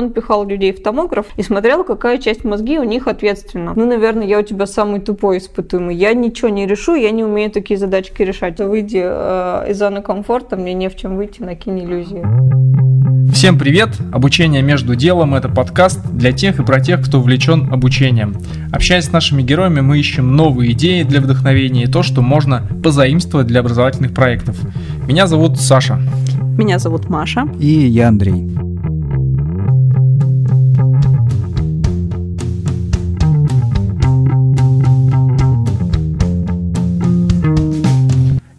он пихал людей в томограф и смотрел, какая часть мозги у них ответственна. Ну, наверное, я у тебя самый тупой испытуемый. Я ничего не решу, я не умею такие задачки решать. Выйди э, из зоны комфорта, мне не в чем выйти, накинь иллюзии. Всем привет! Обучение между делом – это подкаст для тех и про тех, кто увлечен обучением. Общаясь с нашими героями, мы ищем новые идеи для вдохновения и то, что можно позаимствовать для образовательных проектов. Меня зовут Саша. Меня зовут Маша. И я Андрей.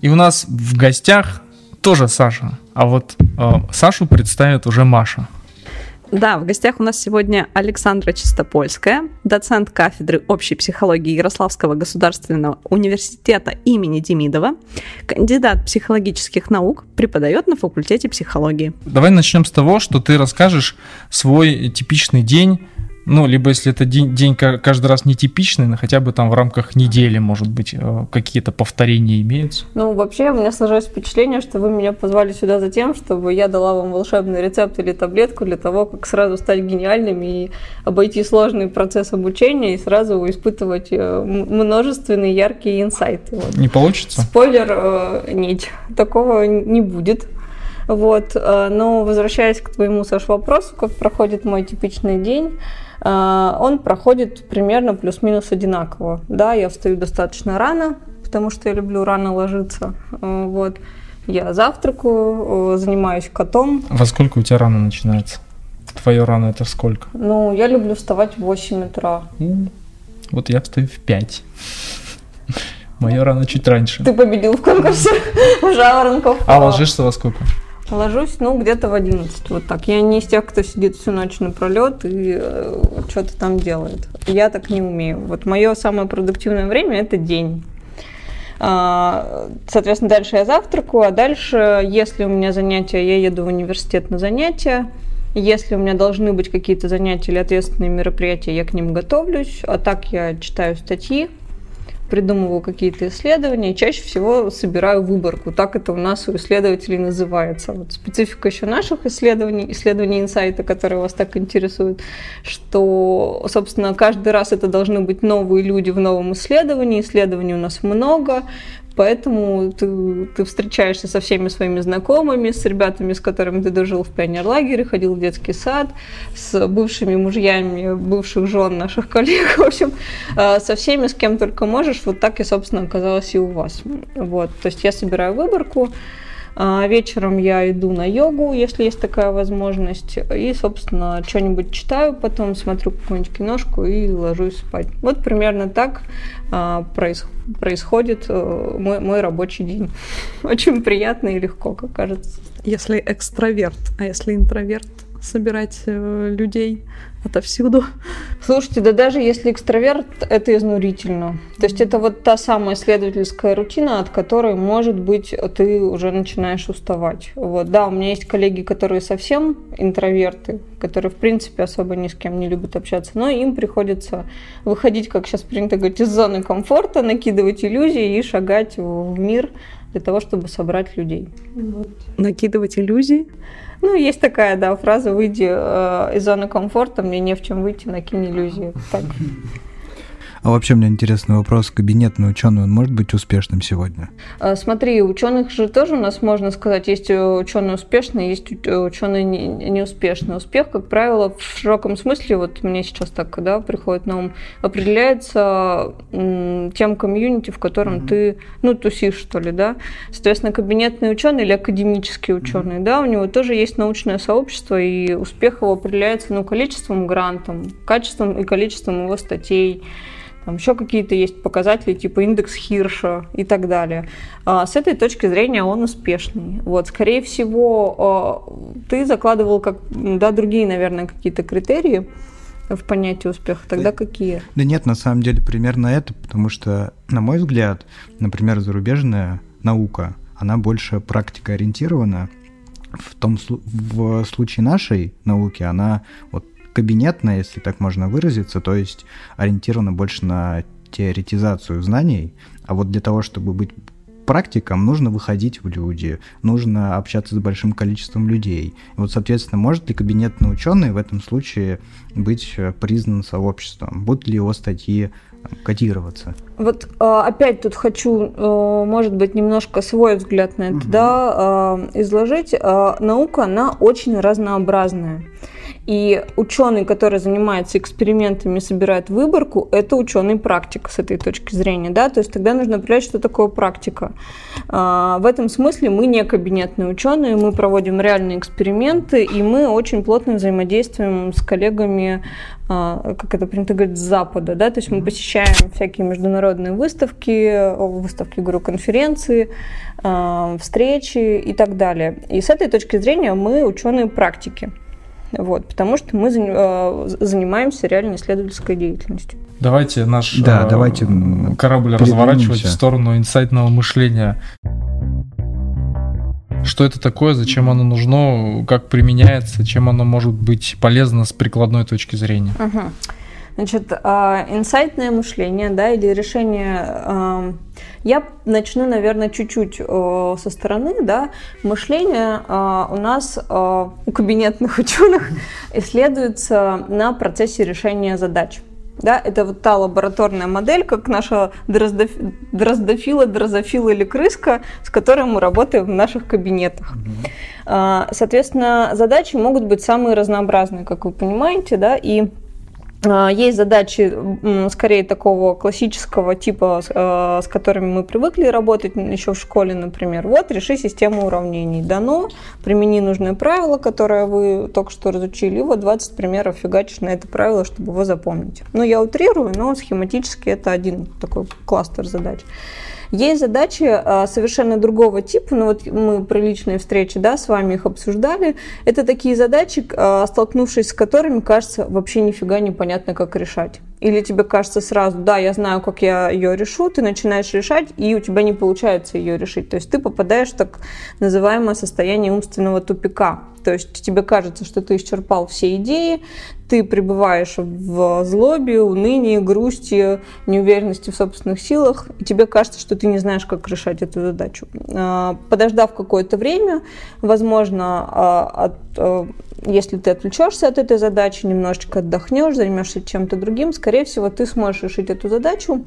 И у нас в гостях тоже Саша, а вот э, Сашу представит уже Маша. Да, в гостях у нас сегодня Александра Чистопольская, доцент кафедры общей психологии Ярославского государственного университета имени Демидова, кандидат психологических наук, преподает на факультете психологии. Давай начнем с того, что ты расскажешь свой типичный день ну, либо если это день, день каждый раз нетипичный, но хотя бы там в рамках недели, может быть, э, какие-то повторения имеются. Ну, вообще, у меня сложилось впечатление, что вы меня позвали сюда за тем, чтобы я дала вам волшебный рецепт или таблетку для того, как сразу стать гениальным и обойти сложный процесс обучения и сразу испытывать э, множественные яркие инсайты. Вот. Не получится? Спойлер, э, нет, такого не будет. Вот, но возвращаясь к твоему, Саш, вопросу, как проходит мой типичный день, а, он проходит примерно плюс-минус одинаково. Да, я встаю достаточно рано, потому что я люблю рано ложиться. А, вот. Я завтракаю, занимаюсь котом. Во сколько у тебя рано начинается? Твое рано это сколько? Ну, я люблю вставать в 8 утра. Вот я встаю в 5. Мое рано чуть раньше. Ты победил в конкурсе жаворонков. А ложишься во сколько? Ложусь, ну, где-то в 11, вот так. Я не из тех, кто сидит всю ночь напролет и э, что-то там делает. Я так не умею. Вот мое самое продуктивное время – это день. А, соответственно, дальше я завтракаю, а дальше, если у меня занятия, я еду в университет на занятия. Если у меня должны быть какие-то занятия или ответственные мероприятия, я к ним готовлюсь. А так я читаю статьи, придумываю какие-то исследования, чаще всего собираю выборку. Так это у нас у исследователей называется. Вот специфика еще наших исследований, исследований инсайта, которые вас так интересуют, что, собственно, каждый раз это должны быть новые люди в новом исследовании. Исследований у нас много, Поэтому ты, ты встречаешься со всеми своими знакомыми, с ребятами, с которыми ты дожил в пионерлагере, ходил в детский сад, с бывшими мужьями бывших жен наших коллег, в общем, э, со всеми, с кем только можешь. Вот так и, собственно, оказалось и у вас. Вот. То есть я собираю выборку, вечером я иду на йогу, если есть такая возможность. И, собственно, что-нибудь читаю, потом смотрю какую-нибудь киношку и ложусь спать. Вот примерно так а, происходит э, мой, мой рабочий день. Очень приятно и легко, как кажется. Если экстраверт, а если интроверт? Собирать э, людей отовсюду. Слушайте, да даже если экстраверт, это изнурительно. То есть это вот та самая исследовательская рутина, от которой, может быть, ты уже начинаешь уставать. Вот, да, у меня есть коллеги, которые совсем интроверты, которые, в принципе, особо ни с кем не любят общаться, но им приходится выходить, как сейчас принято говорить, из зоны комфорта, накидывать иллюзии и шагать в мир для того, чтобы собрать людей. Вот. Накидывать иллюзии? Ну, есть такая, да, фраза «выйди э, из зоны комфорта, мне не в чем выйти, накинь иллюзии». Так. А вообще, мне интересный вопрос. Кабинетный ученый, он может быть успешным сегодня? А, смотри, ученых же тоже у нас, можно сказать, есть ученые успешные, есть ученые неуспешные. Успех, как правило, в широком смысле, вот мне сейчас так да, приходит на ум, определяется тем комьюнити, в котором mm-hmm. ты, ну, тусишь, что ли, да. Соответственно, кабинетный ученый или академический ученый, mm-hmm. да, у него тоже есть научное сообщество, и успех его определяется, ну, количеством грантов, качеством и количеством его статей, там еще какие-то есть показатели, типа индекс Хирша и так далее. А, с этой точки зрения он успешный. Вот, скорее всего, а, ты закладывал как, да, другие, наверное, какие-то критерии в понятии успеха. Тогда да, какие? Да нет, на самом деле примерно это, потому что, на мой взгляд, например, зарубежная наука, она больше практикоориентирована. В том в случае нашей науки она вот кабинетная, если так можно выразиться, то есть ориентирована больше на теоретизацию знаний, а вот для того, чтобы быть практикам нужно выходить в люди, нужно общаться с большим количеством людей. И вот, соответственно, может ли кабинетный ученый в этом случае быть признан сообществом? Будут ли его статьи кодироваться. Вот а, опять тут хочу, э, может быть, немножко свой взгляд на это угу. да, изложить. Наука, она очень разнообразная. И ученый, который занимается экспериментами, собирает выборку, это ученый практик с этой точки зрения, да, то есть тогда нужно определять, что такое практика. В этом смысле мы не кабинетные ученые, мы проводим реальные эксперименты, и мы очень плотно взаимодействуем с коллегами а, как это принято говорить, с Запада, да, то есть мы посещаем всякие международные выставки, выставки, говорю, конференции, а, встречи и так далее. И с этой точки зрения мы ученые практики. Вот, потому что мы а, занимаемся реально исследовательской деятельностью. Давайте наш да, давайте корабль разворачивать в сторону инсайтного мышления что это такое, зачем оно нужно, как применяется, чем оно может быть полезно с прикладной точки зрения. Угу. Значит, а, инсайтное мышление, да, или решение... А, я начну, наверное, чуть-чуть со стороны, да. Мышление а, у нас у кабинетных ученых исследуется на процессе решения задач. Да, это вот та лабораторная модель, как наша дроздоф... дроздофила, дрозофила или крыска, с которой мы работаем в наших кабинетах. Соответственно, задачи могут быть самые разнообразные, как вы понимаете, да, и есть задачи скорее такого классического типа, а, с которыми мы привыкли работать еще в школе, например. Вот, реши систему уравнений. Дано, примени нужное правило, которое вы только что разучили, и вот 20 примеров фигачишь на это правило, чтобы его запомнить. Ну, я утрирую, но схематически это один такой кластер задач. Есть задачи а, совершенно другого типа, ну вот мы при личной встрече, да, с вами их обсуждали. Это такие задачи, а, столкнувшись с которыми, кажется, вообще нифига непонятно, как решать. Или тебе кажется сразу, да, я знаю, как я ее решу, ты начинаешь решать, и у тебя не получается ее решить. То есть ты попадаешь в так называемое состояние умственного тупика. То есть тебе кажется, что ты исчерпал все идеи, ты пребываешь в злобе, унынии, грусти, неуверенности в собственных силах, и тебе кажется, что ты не знаешь, как решать эту задачу. А, подождав какое-то время, возможно, а, от а, если ты отвлечешься от этой задачи, немножечко отдохнешь, займешься чем-то другим, скорее всего, ты сможешь решить эту задачу,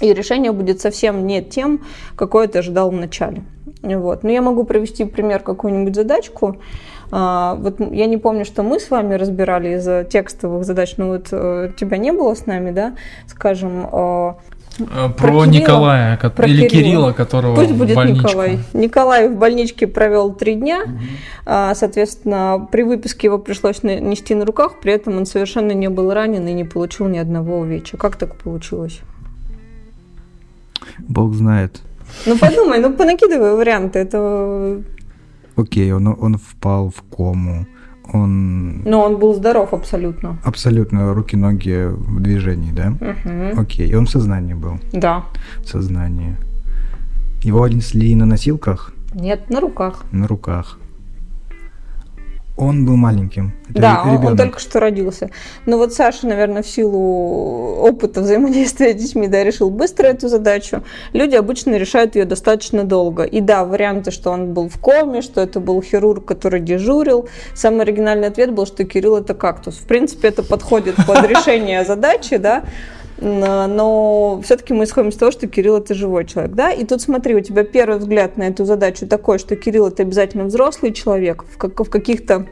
и решение будет совсем не тем, какое ты ожидал в начале. Вот. Но я могу привести пример какую-нибудь задачку. А, вот я не помню, что мы с вами разбирали из текстовых задач, но вот э, тебя не было с нами, да, скажем, Э, про, про Кирилла, Николая про или Кирилла. Кирилла, которого Пусть будет в больничку. Николай. Николай в больничке провел три дня. Угу. Соответственно, при выписке его пришлось нести на руках, при этом он совершенно не был ранен и не получил ни одного увечья. Как так получилось? Бог знает. Ну подумай, ну понакидывай варианты. Это Окей, он, он впал в кому он... Но он был здоров абсолютно. Абсолютно, руки-ноги в движении, да? Угу. Окей, и он в сознании был? Да. В сознании. Его несли на носилках? Нет, на руках. На руках. Он был маленьким. Это да, ребенок. он только что родился. Но вот Саша, наверное, в силу опыта взаимодействия с детьми, да, решил быстро эту задачу. Люди обычно решают ее достаточно долго. И да, варианты, что он был в коме, что это был хирург, который дежурил. Самый оригинальный ответ был, что Кирилл это кактус. В принципе, это подходит под решение задачи, да но все-таки мы исходим из того, что Кирилл это живой человек, да, и тут смотри, у тебя первый взгляд на эту задачу такой, что Кирилл это обязательно взрослый человек в, как, в каких-то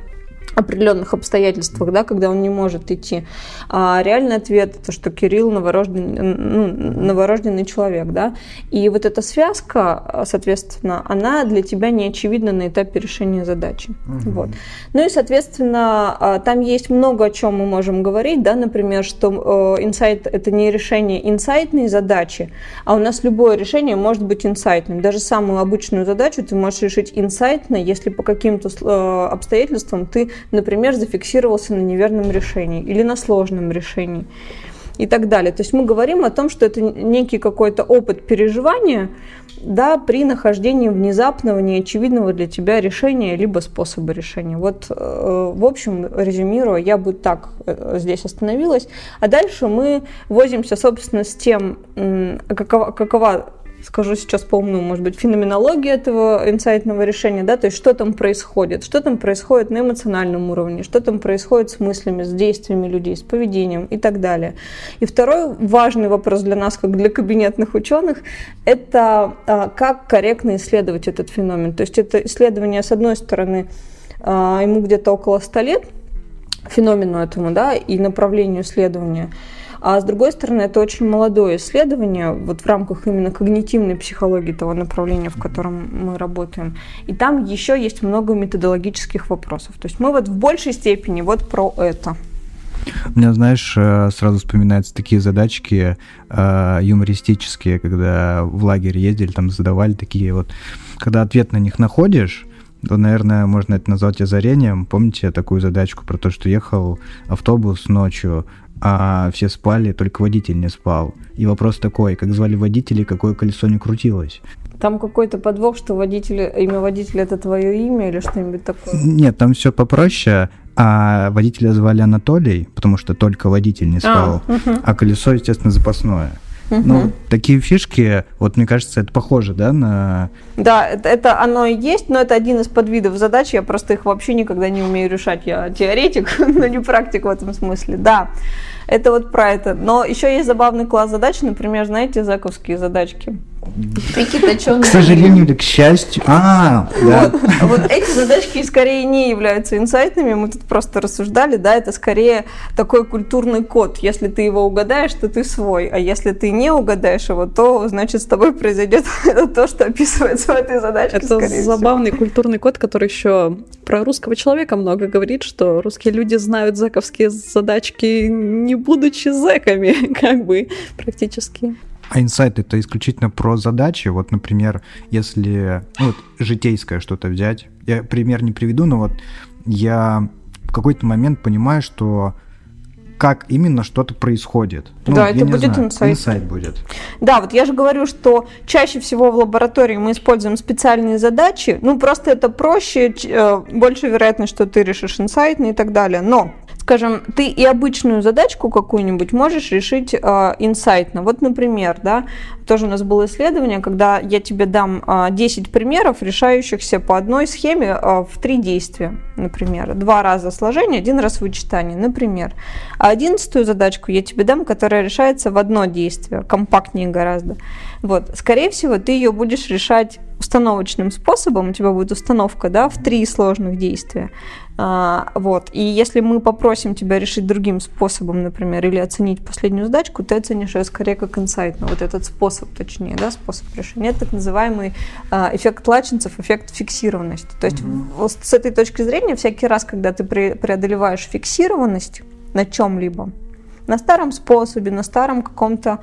определенных обстоятельствах, да, когда он не может идти. А реальный ответ это что Кирилл новорожденный, ну, новорожденный человек, да. И вот эта связка, соответственно, она для тебя не очевидна на этапе решения задачи. Угу. Вот. Ну и, соответственно, а, там есть много о чем мы можем говорить, да, например, что э, инсайт это не решение инсайтной задачи, а у нас любое решение может быть инсайтным. Даже самую обычную задачу ты можешь решить инсайтно, если по каким-то э, обстоятельствам ты например, зафиксировался на неверном решении или на сложном решении и так далее. То есть мы говорим о том, что это некий какой-то опыт переживания да, при нахождении внезапного, неочевидного для тебя решения, либо способа решения. Вот, э, в общем, резюмируя, я бы так э, здесь остановилась. А дальше мы возимся, собственно, с тем, какова, какова скажу сейчас по умному, может быть, феноменология этого инсайтного решения, да, то есть что там происходит, что там происходит на эмоциональном уровне, что там происходит с мыслями, с действиями людей, с поведением и так далее. И второй важный вопрос для нас, как для кабинетных ученых, это а, как корректно исследовать этот феномен. То есть это исследование, с одной стороны, а, ему где-то около 100 лет, феномену этому, да, и направлению исследования – а с другой стороны, это очень молодое исследование вот в рамках именно когнитивной психологии того направления, в котором мы работаем. И там еще есть много методологических вопросов. То есть мы вот в большей степени вот про это. У меня, знаешь, э, сразу вспоминаются такие задачки э, юмористические, когда в лагерь ездили, там задавали такие вот, когда ответ на них находишь, то, наверное, можно это назвать озарением. Помните такую задачку про то, что ехал автобус ночью, а все спали, только водитель не спал. И вопрос такой, как звали водителя какое колесо не крутилось? Там какой-то подвох, что водитель, имя водителя это твое имя или что-нибудь такое? Нет, там все попроще. А водителя звали Анатолий, потому что только водитель не спал, а, угу. а колесо, естественно, запасное. Угу. Ну, такие фишки, вот мне кажется, это похоже, да, на... Да, это, это оно и есть, но это один из подвидов задач, я просто их вообще никогда не умею решать. Я теоретик, но не практик в этом смысле, да. Это вот про это. Но еще есть забавный класс задач, например, знаете, заковские задачки. К сожалению или к счастью. А, да. Вот, вот эти задачки скорее не являются инсайтными, мы тут просто рассуждали, да, это скорее такой культурный код. Если ты его угадаешь, то ты свой, а если ты не угадаешь его, то, значит, с тобой произойдет то, что описывается в этой задачке. Это забавный всего. культурный код, который еще про русского человека много говорит, что русские люди знают зэковские задачки, не будучи зэками, как бы, практически. А инсайт это исключительно про задачи. Вот, например, если ну, вот, житейское что-то взять. Я пример не приведу, но вот я в какой-то момент понимаю, что как именно что-то происходит. Ну, да, это будет знаю, инсайт. Инсайт будет. Да, вот я же говорю, что чаще всего в лаборатории мы используем специальные задачи. Ну, просто это проще, э, больше вероятность, что ты решишь инсайтный и так далее. Но скажем, ты и обычную задачку какую-нибудь можешь решить э, инсайтно. Вот, например, да, тоже у нас было исследование, когда я тебе дам э, 10 примеров, решающихся по одной схеме э, в три действия, например. Два раза сложение, один раз вычитание, например. А одиннадцатую задачку я тебе дам, которая решается в одно действие, компактнее гораздо. Вот. Скорее всего, ты ее будешь решать установочным способом, у тебя будет установка да, в три сложных действия. А, вот. И если мы попросим тебя решить другим способом, например, или оценить последнюю задачку, ты оценишь ее скорее как инсайт, но вот этот способ, точнее, да, способ решения. Это так называемый а, эффект лачинцев, эффект фиксированности. То есть mm-hmm. с этой точки зрения всякий раз, когда ты преодолеваешь фиксированность на чем-либо, на старом способе, на старом каком-то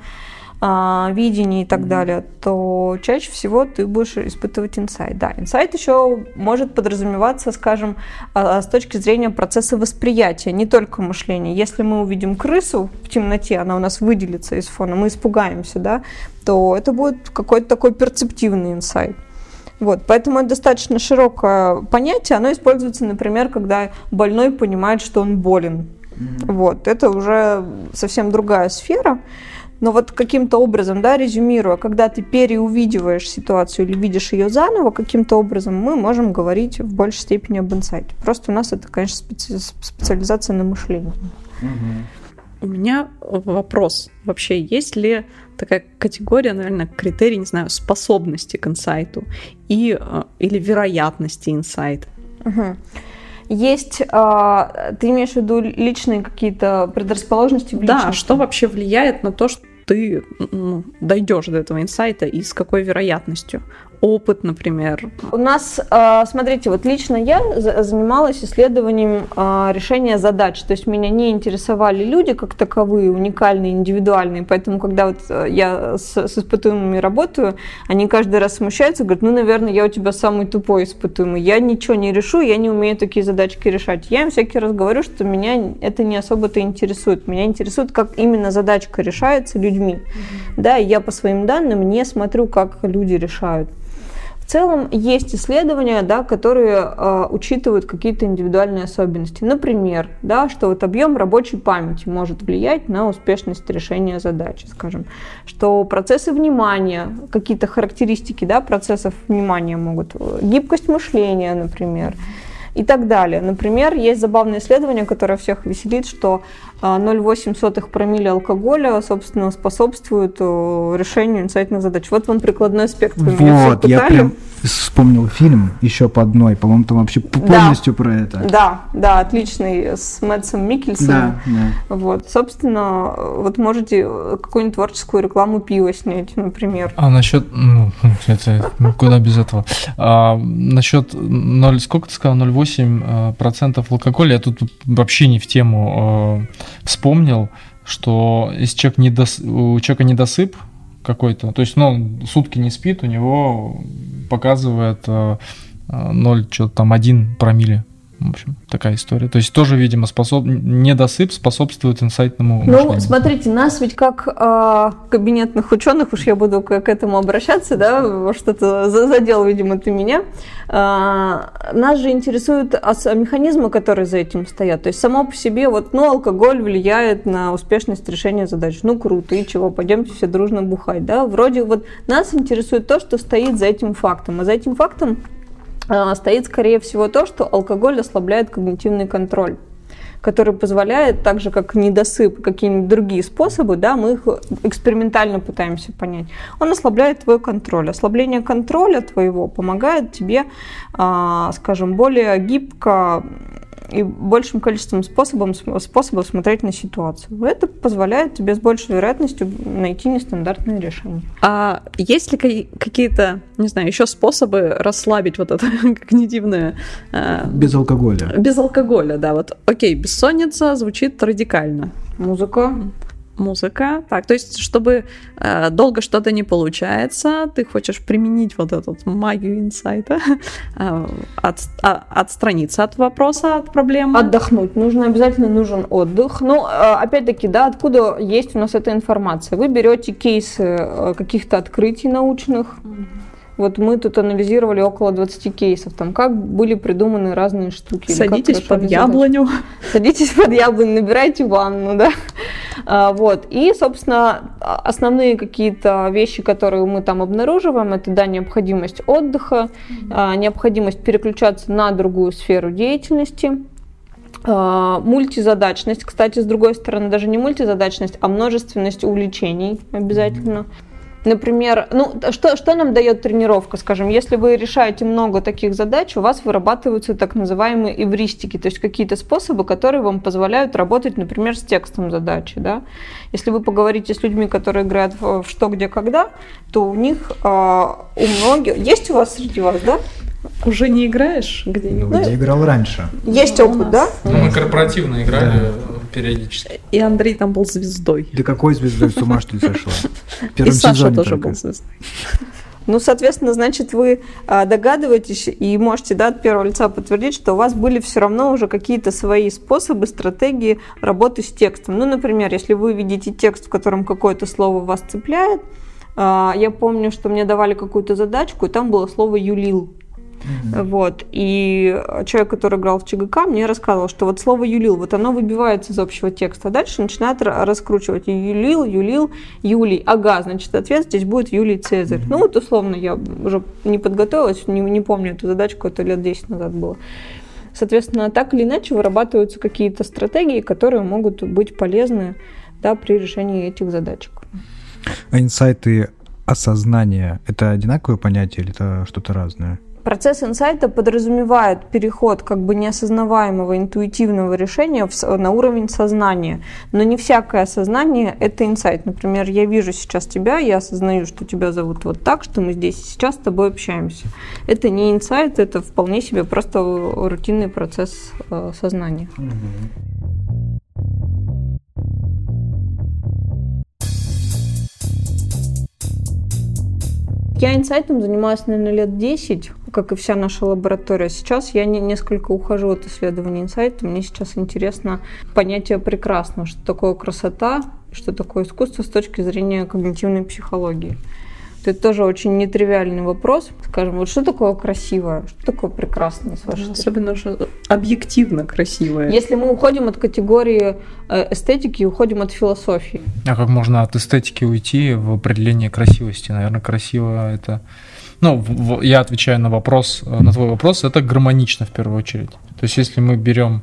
видении и так далее, то чаще всего ты будешь испытывать инсайт. Да, инсайт еще может подразумеваться, скажем, а, а, с точки зрения процесса восприятия, не только мышления. Если мы увидим крысу в темноте, она у нас выделится из фона, мы испугаемся, да, то это будет какой-то такой перцептивный инсайт. Вот, поэтому это достаточно широкое понятие. Оно используется, например, когда больной понимает, что он болен. Mm-hmm. Вот, это уже совсем другая сфера. Но вот каким-то образом, да, резюмируя, когда ты переувидиваешь ситуацию или видишь ее заново, каким-то образом мы можем говорить в большей степени об инсайте. Просто у нас это, конечно, специ- специализация на мышлении. У меня вопрос. Вообще, есть ли такая категория, наверное, критерий, не знаю, способности к инсайту и, э, или вероятности инсайта? Угу. Есть, а, ты имеешь в виду личные какие-то предрасположенности в личности? Да, что вообще влияет на то, что ты ну, дойдешь до этого инсайта и с какой вероятностью? Опыт, например? У нас, а, смотрите, вот лично я занималась исследованием а, решения задач, то есть меня не интересовали люди как таковые, уникальные, индивидуальные, поэтому когда вот э, я с, с испытуемыми работаю, они каждый раз смущаются, говорят, ну, наверное, я у тебя самый тупой испытуемый, я ничего не решу, я не умею такие задачки решать. Я им всякий раз говорю, что меня это не особо-то интересует, меня интересует, как именно задачка решается людьми, mm-hmm. да, и я по своим данным не смотрю, как люди решают. В целом есть исследования, да, которые э, учитывают какие-то индивидуальные особенности. Например, да, что вот объем рабочей памяти может влиять на успешность решения задачи, скажем, что процессы внимания, какие-то характеристики да, процессов внимания могут, гибкость мышления, например, и так далее. Например, есть забавное исследование, которое всех веселит, что 0,8 а, промилле алкоголя, собственно, способствует решению инсайтных задач. Вот вам прикладной аспект. Вот, я прям вспомнил фильм еще по одной, по-моему, там вообще полностью да. про это. Да, да, отличный, с Мэтсом Микельсоном. Да, да. Вот, собственно, вот можете какую-нибудь творческую рекламу пива снять, например. А насчет, ну, это, куда без этого? А, насчет 0, сколько ты сказал, 0,8 а, процентов алкоголя, я тут вообще не в тему а, вспомнил, что если человек недос... у человека недосып, какой-то. То есть, ну, сутки не спит, у него показывает 0, э, э, что-то там 1 промилле в общем, такая история. То есть тоже, видимо, способ... недосып способствует инсайтному Ну, мышлению. смотрите, нас ведь как э, кабинетных ученых, уж я буду к, к этому обращаться, да, что-то задел, видимо, ты меня. Э, нас же интересуют механизмы, которые за этим стоят. То есть само по себе, вот, ну, алкоголь влияет на успешность решения задач. Ну, круто, и чего, пойдемте все дружно бухать, да. Вроде вот нас интересует то, что стоит за этим фактом. А за этим фактом стоит, скорее всего, то, что алкоголь ослабляет когнитивный контроль который позволяет, так же как недосып, какие-нибудь другие способы, да, мы их экспериментально пытаемся понять. Он ослабляет твой контроль. Ослабление контроля твоего помогает тебе, а, скажем, более гибко и большим количеством способов, способов смотреть на ситуацию. Это позволяет тебе с большей вероятностью найти нестандартное решение. А есть ли какие-то, не знаю, еще способы расслабить вот это когнитивное... Э, без алкоголя. Без алкоголя, да. Вот, окей, бессонница звучит радикально. Музыка музыка. Так, то есть, чтобы э, долго что-то не получается, ты хочешь применить вот эту магию инсайта, э, от, а, отстраниться от вопроса, от проблемы. Отдохнуть. Нужно, обязательно нужен отдых. Ну, э, опять-таки, да, откуда есть у нас эта информация? Вы берете кейсы э, каких-то открытий научных, mm-hmm вот мы тут анализировали около 20 кейсов, там как были придуманы разные штуки. Садитесь под яблоню. Садитесь под яблоню, набирайте ванну, да. А, вот. И, собственно, основные какие-то вещи, которые мы там обнаруживаем, это, да, необходимость отдыха, mm-hmm. необходимость переключаться на другую сферу деятельности, а, мультизадачность, кстати, с другой стороны, даже не мультизадачность, а множественность увлечений обязательно. Mm-hmm. Например, ну, что, что нам дает тренировка, скажем, если вы решаете много таких задач, у вас вырабатываются так называемые эвристики, то есть какие-то способы, которые вам позволяют работать, например, с текстом задачи, да. Если вы поговорите с людьми, которые играют в, что, где, когда, то у них, э, у многих, есть у вас среди вас, да? Уже не играешь где-нибудь? Ну, где играл раньше. Есть опыт, да? Ну, мы корпоративно играли да. периодически. И Андрей там был звездой. Да какой звездой? С ума что ли сошла? И Саша тоже только. был звездой. Ну, соответственно, значит, вы а, догадываетесь и можете да, от первого лица подтвердить, что у вас были все равно уже какие-то свои способы, стратегии работы с текстом. Ну, например, если вы видите текст, в котором какое-то слово вас цепляет, а, я помню, что мне давали какую-то задачку, и там было слово «юлил». Mm-hmm. Вот. И человек, который играл в ЧГК, мне рассказывал, что вот слово «юлил», вот оно выбивается из общего текста, а дальше начинает раскручивать. «Юлил», «юлил», «юлий». Ага, значит, ответ здесь будет «Юлий Цезарь». Mm-hmm. Ну, вот условно, я уже не подготовилась, не, не помню эту задачку, это лет 10 назад было. Соответственно, так или иначе вырабатываются какие-то стратегии, которые могут быть полезны да, при решении этих задачек. А инсайты осознания – это одинаковое понятие или это что-то разное? Процесс инсайта подразумевает переход как бы неосознаваемого интуитивного решения в, на уровень сознания. Но не всякое сознание – это инсайт. Например, я вижу сейчас тебя, я осознаю, что тебя зовут вот так, что мы здесь сейчас с тобой общаемся. Это не инсайт, это вполне себе просто рутинный процесс э, сознания. Я инсайтом занимаюсь, наверное, лет 10, как и вся наша лаборатория. Сейчас я не, несколько ухожу от исследования инсайта. Мне сейчас интересно понятие прекрасного, что такое красота, что такое искусство с точки зрения когнитивной психологии. что это тоже очень нетривиальный вопрос. Скажем, вот что такое красивое, что такое прекрасное, с вашей точки Особенно же объективно красивое. Если мы уходим от категории э, эстетики и уходим от философии. А как можно от эстетики уйти в определение красивости? Наверное, красиво это... Ну, в- я отвечаю на вопрос, э, на твой вопрос, это гармонично в первую очередь. То есть, если мы берем,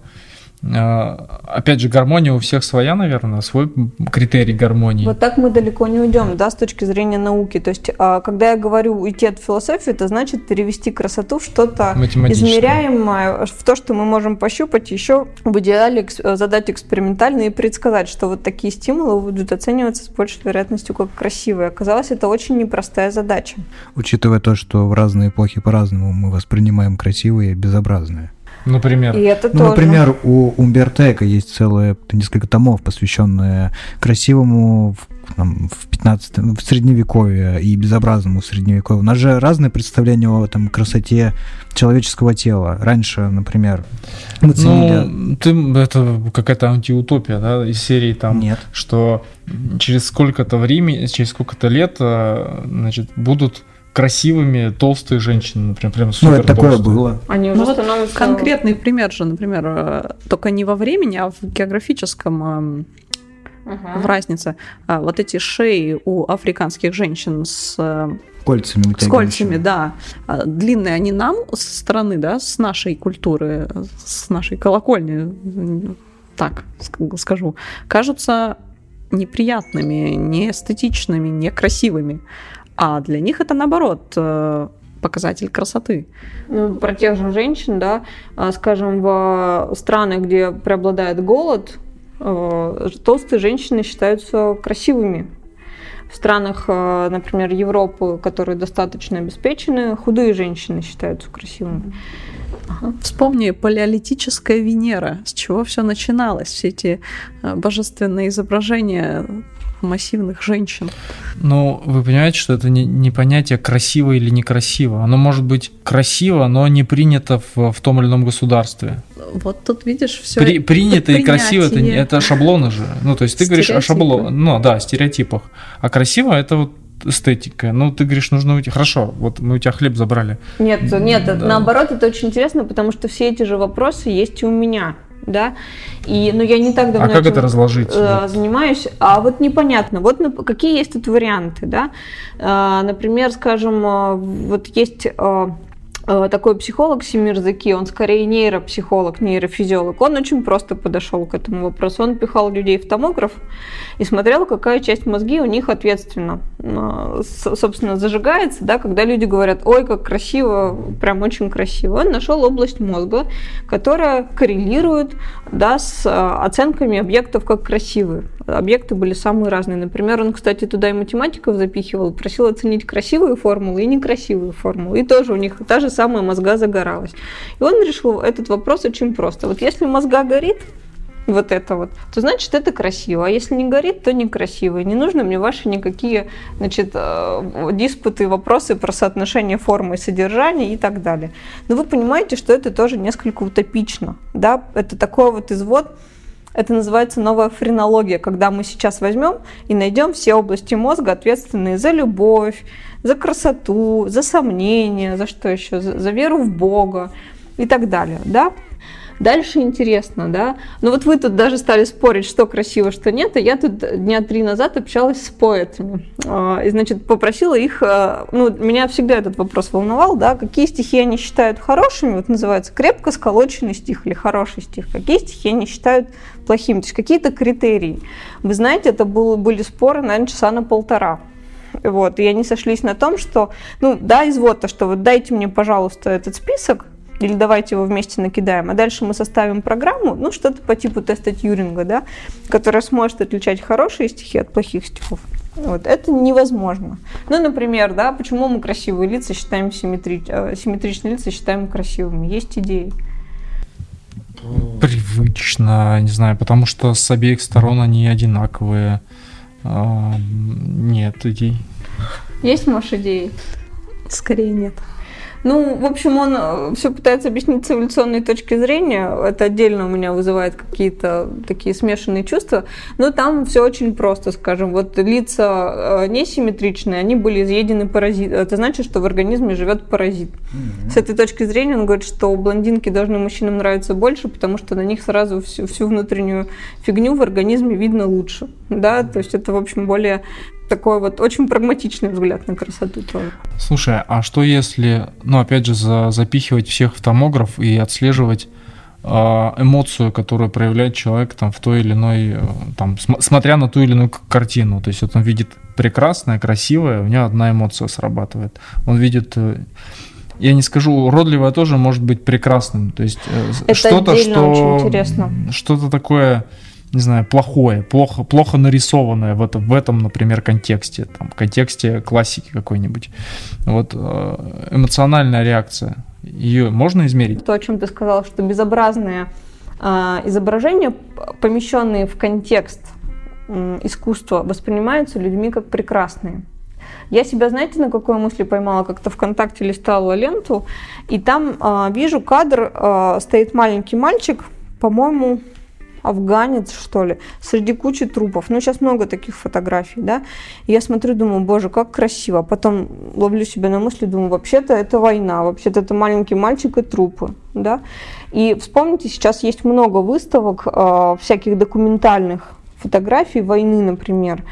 опять же, гармония у всех своя, наверное, свой критерий гармонии. Вот так мы далеко не уйдем, да, с точки зрения науки. То есть, а, когда я говорю уйти от философии, это значит перевести красоту в что-то измеряемое, в то, что мы можем пощупать, еще в идеале э, задать экспериментально и предсказать, что вот такие стимулы будут оцениваться с большей вероятностью как красивые. Оказалось, это очень непростая задача. Учитывая то, что в разные эпохи по-разному мы воспринимаем красивое и безобразное. Например. И это Ну, тоже. например, у Умберто Эко есть целое несколько томов, посвященные красивому в, там, в 15 в средневековье и безобразному в средневековье. У нас же разные представления о там, красоте человеческого тела. Раньше, например, мы ценили... Ну, ты, это какая-то антиутопия, да, из серии там, Нет. что через сколько-то времени, через сколько-то лет, э, значит, будут красивыми толстые женщины, например, прям Ну, супер это такое толстые. было. Они Ну уже вот становятся... Конкретный пример же, например, э, только не во времени, а в географическом Ага. в разнице. А, Вот эти шеи у африканских женщин с, э, Кольцами с кольцами, да, а, длинные они нам со стороны, да, с нашей культуры, с нашей колокольни, так ск- скажу, кажутся неприятными, неэстетичными, некрасивыми. А для них это наоборот э, показатель красоты. Ну, про тех же женщин, да, а, скажем, в странах, где преобладает голод, э, толстые женщины считаются красивыми. В странах, э, например, Европы, которые достаточно обеспечены, худые женщины считаются красивыми. Вспомни палеолитическая Венера, с чего все начиналось, все эти божественные изображения массивных женщин. Ну, вы понимаете, что это не, не понятие красиво или некрасиво. Оно может быть красиво, но не принято в, в том или ином государстве. Вот тут видишь все. При- принято и красиво это, это шаблоны же. Ну, то есть ты говоришь о шаблонах, ну да, стереотипах. А красиво это вот эстетика. Ну, ты говоришь, нужно уйти. Хорошо, вот мы у тебя хлеб забрали. Нет, нет, Да. наоборот, это очень интересно, потому что все эти же вопросы есть и у меня. Да, и, но я не так давно А как это разложить? э, занимаюсь, а вот непонятно, вот какие есть тут варианты, да, А, например, скажем, э, вот есть э, э, такой психолог Семир Заки, он скорее нейропсихолог, нейрофизиолог, он очень просто подошел к этому вопросу, он пихал людей в томограф и смотрел, какая часть мозги у них ответственна, э, собственно, зажигается, да, когда люди говорят, ой, как красиво, прям очень красиво, он нашел область мозга, которая коррелирует да, с э, оценками объектов как красивые. Объекты были самые разные. Например, он, кстати, туда и математиков запихивал, просил оценить красивые формулы и некрасивые формулы. И тоже у них та же самая мозга загоралась. И он решил этот вопрос очень просто. Вот если мозга горит, вот это вот, то значит это красиво. А если не горит, то некрасиво. И не нужны мне ваши никакие значит, э, диспуты, вопросы про соотношение формы и содержания и так далее. Но вы понимаете, что это тоже несколько утопично. Да? Это такой вот извод, это называется новая френология, когда мы сейчас возьмем и найдем все области мозга, ответственные за любовь, за красоту, за сомнение, за что еще, за, за веру в Бога и так далее. Да? Дальше интересно, да. Ну вот вы тут даже стали спорить, что красиво, что нет, а я тут дня три назад общалась с поэтами. А, И, значит, попросила их, а, ну, меня всегда этот вопрос волновал, да, какие стихи они считают хорошими, вот называется крепко сколоченный стих или хороший стих, какие стихи они считают плохими, то есть какие-то критерии. Вы знаете, это был, были споры, наверное, часа на полтора. Вот, и они сошлись на том, что, ну, да, извод, то, что вот дайте мне, пожалуйста, этот список, или давайте его вместе накидаем, а дальше мы составим программу, ну, что-то по типу теста Тьюринга, да, которая сможет отличать хорошие стихи от плохих стихов. Вот, это невозможно. Ну, например, да, почему мы красивые лица считаем симметри... э, симметричные лица считаем красивыми? Есть идеи. Привычно, не знаю, потому что с обеих сторон они одинаковые. А, Нет идей. Есть, Маш, идеи? Скорее нет. Ну, в общем, он все пытается объяснить с эволюционной точки зрения. Это отдельно у меня вызывает какие-то такие смешанные чувства. Но там все очень просто, скажем. Вот лица несимметричные, они были изъедены паразитом. Это значит, что в организме живет паразит. Mm-hmm. С этой точки зрения он говорит, что блондинки должны мужчинам нравиться больше, потому что на них сразу всю, всю внутреннюю фигню в организме видно лучше. Да, то есть это, в общем, более такой вот очень прагматичный взгляд на красоту тоже. Слушай, а что если, ну, опять же, за, запихивать всех в томограф и отслеживать э, эмоцию, которую проявляет человек там в той или иной, э, там, см- смотря на ту или иную картину. То есть вот он видит прекрасное, красивое, у него одна эмоция срабатывает. Он видит э, я не скажу, уродливое тоже может быть прекрасным. То есть Это что-то, что что-то такое не знаю, плохое, плохо, плохо нарисованное в, это, в этом, например, контексте, там, в контексте классики какой-нибудь. Вот э, эмоциональная реакция, ее можно измерить? То, о чем ты сказал, что безобразные э, изображения, помещенные в контекст э, искусства, воспринимаются людьми как прекрасные. Я себя, знаете, на какой мысли поймала? Как-то ВКонтакте листала ленту, и там э, вижу кадр, э, стоит маленький мальчик, по-моему, афганец, что ли, среди кучи трупов. Ну, сейчас много таких фотографий, да. Я смотрю, думаю, боже, как красиво. Потом ловлю себя на мысли, думаю, вообще-то это война, вообще-то это маленький мальчик и трупы, да. И вспомните, сейчас есть много выставок э, всяких документальных фотографий войны, например,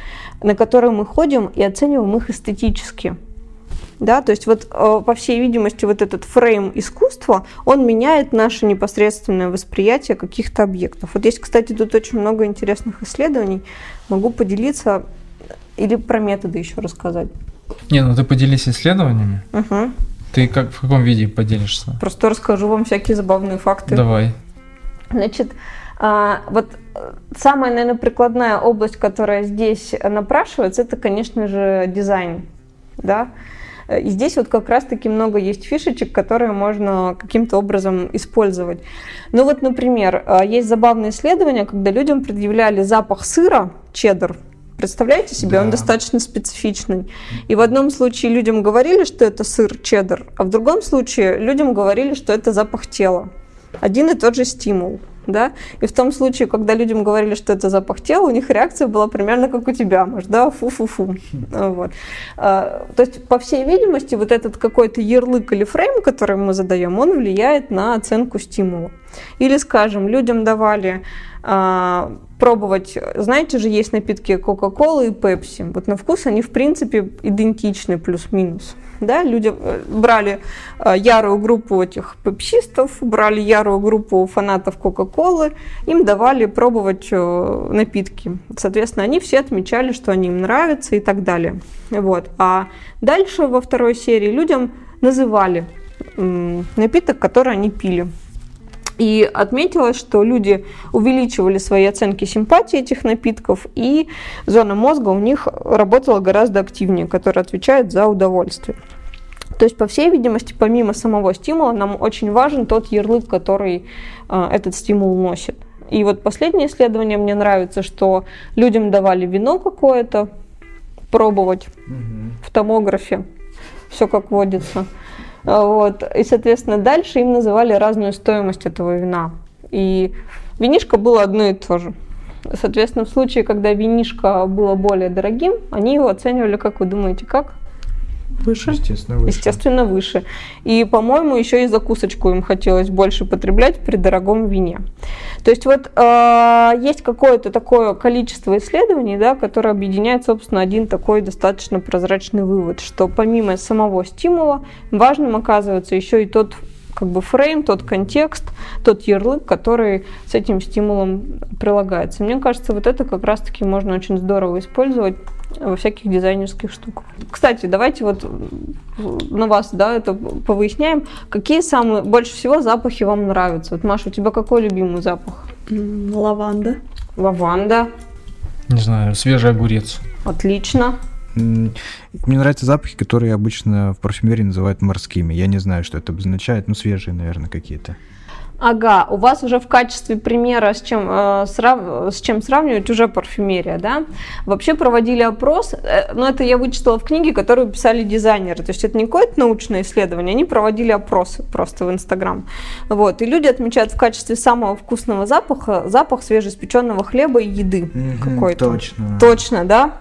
на которые мы ходим и оцениваем их эстетически. Да, то есть вот э, по всей видимости вот этот фрейм искусства, он меняет наше непосредственное восприятие каких-то объектов. Вот есть, кстати, тут очень много интересных исследований. Могу поделиться или про методы еще рассказать. Не, ну ты поделись исследованиями. Угу. Ты как в каком виде поделишься? Просто расскажу вам всякие забавные факты. Давай. Значит, а, вот э, самая, наверное, прикладная область, которая здесь напрашивается, это, конечно же, дизайн. Да? И здесь вот как раз-таки много есть фишечек, которые можно каким-то образом использовать. Ну вот, например, э, есть забавное исследование, когда людям предъявляли запах сыра, чеддер, Представляете себе, да. он достаточно специфичный. И в одном случае людям говорили, что это сыр чеддер, а в другом случае людям говорили, что это запах тела. Один и тот же стимул да, и в том случае, когда людям говорили, что это запах тела, у них реакция была примерно как у тебя, может, да, фу-фу-фу, вот. А, то есть, по всей видимости, вот этот какой-то ярлык или фрейм, который мы задаем, он влияет на оценку стимула. Или, скажем, людям давали а, пробовать, знаете же, есть напитки Coca-Cola и Pepsi, вот на вкус они, в принципе, идентичны плюс-минус, да, люди э, брали э, ярую группу этих пепсистов, брали ярую группу фанатов Кока-Колы, им давали пробовать э, напитки. Соответственно, они все отмечали, что они им нравятся и так далее. Вот. А дальше во второй серии людям называли напиток, который они пили. И отметилось, что люди увеличивали свои оценки симпатии этих напитков, и зона мозга у них работала гораздо активнее, которая отвечает за удовольствие. То есть, по всей видимости, помимо самого стимула, нам очень важен тот ярлык, который э, этот стимул носит. И вот последнее исследование мне нравится, что людям давали вино какое-то пробовать угу. в томографе, все как водится. Вот. И, соответственно, дальше им называли разную стоимость этого вина. И винишко было одно и то же. Соответственно, в случае, когда винишко было более дорогим, они его оценивали, как вы думаете, как? Выше? Естественно, выше. Естественно, выше. И, по-моему, еще и закусочку им хотелось больше потреблять при дорогом вине. То есть вот э, есть какое-то такое количество исследований, да, которое объединяет, собственно, один такой достаточно прозрачный вывод, что помимо самого стимула важным оказывается еще и тот как бы фрейм, тот контекст, тот ярлык, который с этим стимулом прилагается. Мне кажется, вот это как раз-таки можно очень здорово использовать во всяких дизайнерских штуках. Кстати, давайте вот на вас, да, это повыясняем. Какие самые, больше всего запахи вам нравятся? Вот, Маша, у тебя какой любимый запах? Лаванда. Лаванда. Не знаю, свежий огурец. Отлично. Мне нравятся запахи, которые обычно в парфюмерии называют морскими. Я не знаю, что это обозначает, но свежие, наверное, какие-то. Ага, у вас уже в качестве примера, с чем, э, срав... с чем сравнивать, уже парфюмерия, да? Вообще проводили опрос, э, но это я вычитала в книге, которую писали дизайнеры, то есть это не какое-то научное исследование, они проводили опросы просто в Инстаграм. Вот, и люди отмечают в качестве самого вкусного запаха запах свежеиспеченного хлеба и еды Мгм, какой-то. Точно. Точно, да?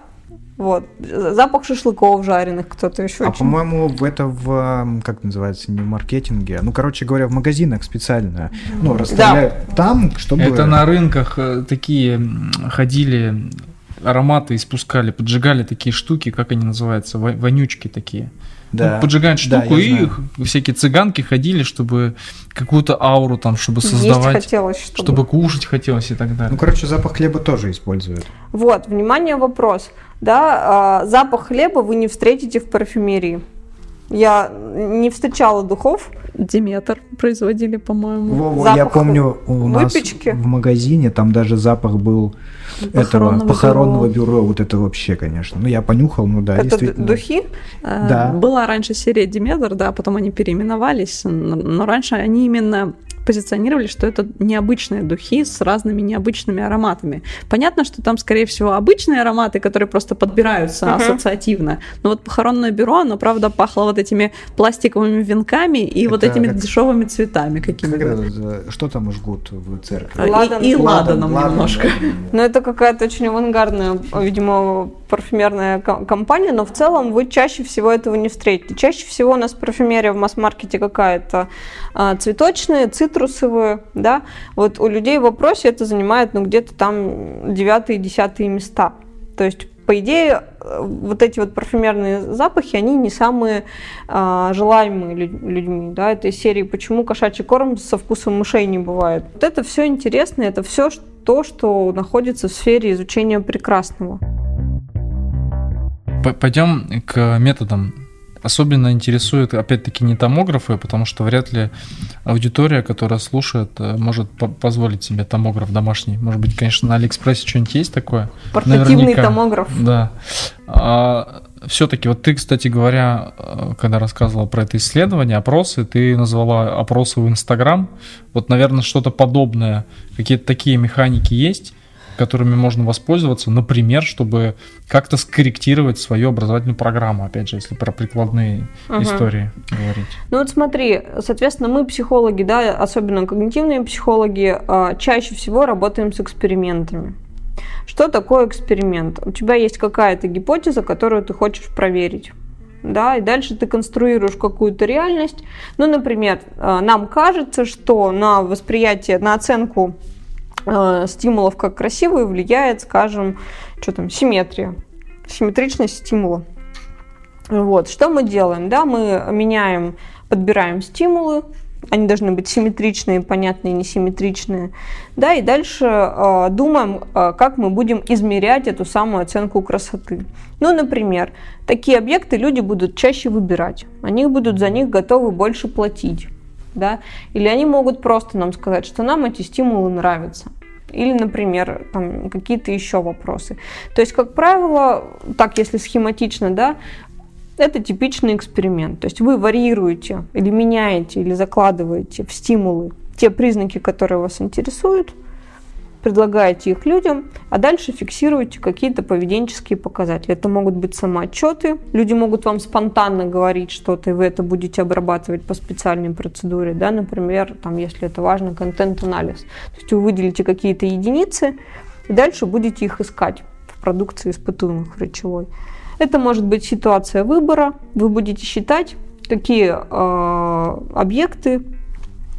Вот. Запах шашлыков жареных кто-то еще А очень. по-моему, в это в, как называется, не в маркетинге, ну, короче говоря, в магазинах специально, ну, расставляют там, чтобы... Это на рынках э, такие ходили ароматы испускали, поджигали такие штуки, как они называются, Во- вонючки такие. Да. Ну, поджигают Да, штуку, я и всякие цыганки ходили, чтобы какую-то ауру там, чтобы Есть создавать, хотелось, чтобы... чтобы кушать хотелось и так далее. Ну, короче, запах хлеба тоже используют. Вот, внимание, вопрос. Да, а, запах хлеба вы не встретите в парфюмерии. Я не встречала духов. Диметр производили, по-моему. Во-во, Запах я помню, у нас выпечки. в магазине там даже запах был Похоронного этого похоронного бюро. бюро. Вот это вообще, конечно. Ну, я понюхал, ну да, Это действительно. духи. Э, Да. Была раньше серия Диметр, да, потом они переименовались, но но раньше они именно позиционировали, что это необычные духи с разными необычными ароматами. Понятно, что там, скорее всего, обычные ароматы, которые просто подбираются Мгм. ассоциативно. Но вот похоронное бюро, оно, правда, пахло вот этими пластиковыми венками и вот Это этими как- дешевыми цветами Как какими-то. за- что там жгут в церкви? И- Ладан. И, Ладан, ладаном ладан, немножко. да. Но это какая-то очень авангардная, видимо, парфюмерная ко- компания, но в целом вы чаще всего этого не встретите. Чаще всего у нас парфюмерия в масс-маркете какая-то а, цветочные, цитрусовые, да. Вот у людей в вопросе это занимает, ну, где-то там девятые, десятые места. То есть по идее, э, вот эти вот парфюмерные запахи, они не самые а, желаемые лю- людьми, да, это из серии «Почему кошачий корм со вкусом мышей не бывает?». Вот это все интересно, это все то, что находится в сфере изучения прекрасного. Пойдем к методам. Особенно интересуют, опять-таки, не томографы, потому что вряд ли аудитория, которая слушает, э, может по- позволить себе томограф домашний. Может быть, конечно, на Алиэкспрессе что-нибудь есть такое? Портативный Наверняка. томограф. Да. все-таки, вот ты, кстати говоря, э, когда рассказывала про это исследование, опросы, ты назвала опросы в Инстаграм. Вот, наверное, что-то подобное, какие-то такие механики есть, которыми можно воспользоваться, например, чтобы как-то скорректировать свою образовательную программу, опять же, если про прикладные Мгм. истории говорить. Ну вот смотри, соответственно, мы психологи, да, особенно когнитивные психологи, а, чаще всего работаем с экспериментами. Что такое эксперимент? У тебя есть какая-то гипотеза, которую ты хочешь проверить. Да, и дальше ты конструируешь какую-то реальность. Ну, например, а, нам кажется, что на восприятие, на оценку стимулов как красивые влияет, скажем, что там, симметрия, симметричность стимула. Вот, что мы делаем? Да, мы меняем, подбираем стимулы, они должны быть симметричные, понятные, несимметричные. Да, и дальше э, думаем, э, как мы будем измерять эту самую оценку красоты. Ну, например, такие объекты люди будут чаще выбирать. Они будут за них готовы больше платить. Да? Или они могут просто нам сказать, что нам эти стимулы нравятся. Или, например, там, какие-то еще вопросы. То есть, как правило, так если схематично, да, это типичный эксперимент. То есть вы варьируете или меняете, или закладываете в стимулы те признаки, которые вас интересуют, предлагаете их людям, а дальше фиксируете какие-то поведенческие показатели. Это могут быть самоотчеты, люди могут вам спонтанно говорить что-то, и вы это будете обрабатывать по специальной процедуре, да, например, там, если это важно, контент-анализ. То есть вы выделите какие-то единицы, и дальше будете их искать в продукции испытуемых речевой. Это может быть ситуация выбора. Вы будете считать, какие э, объекты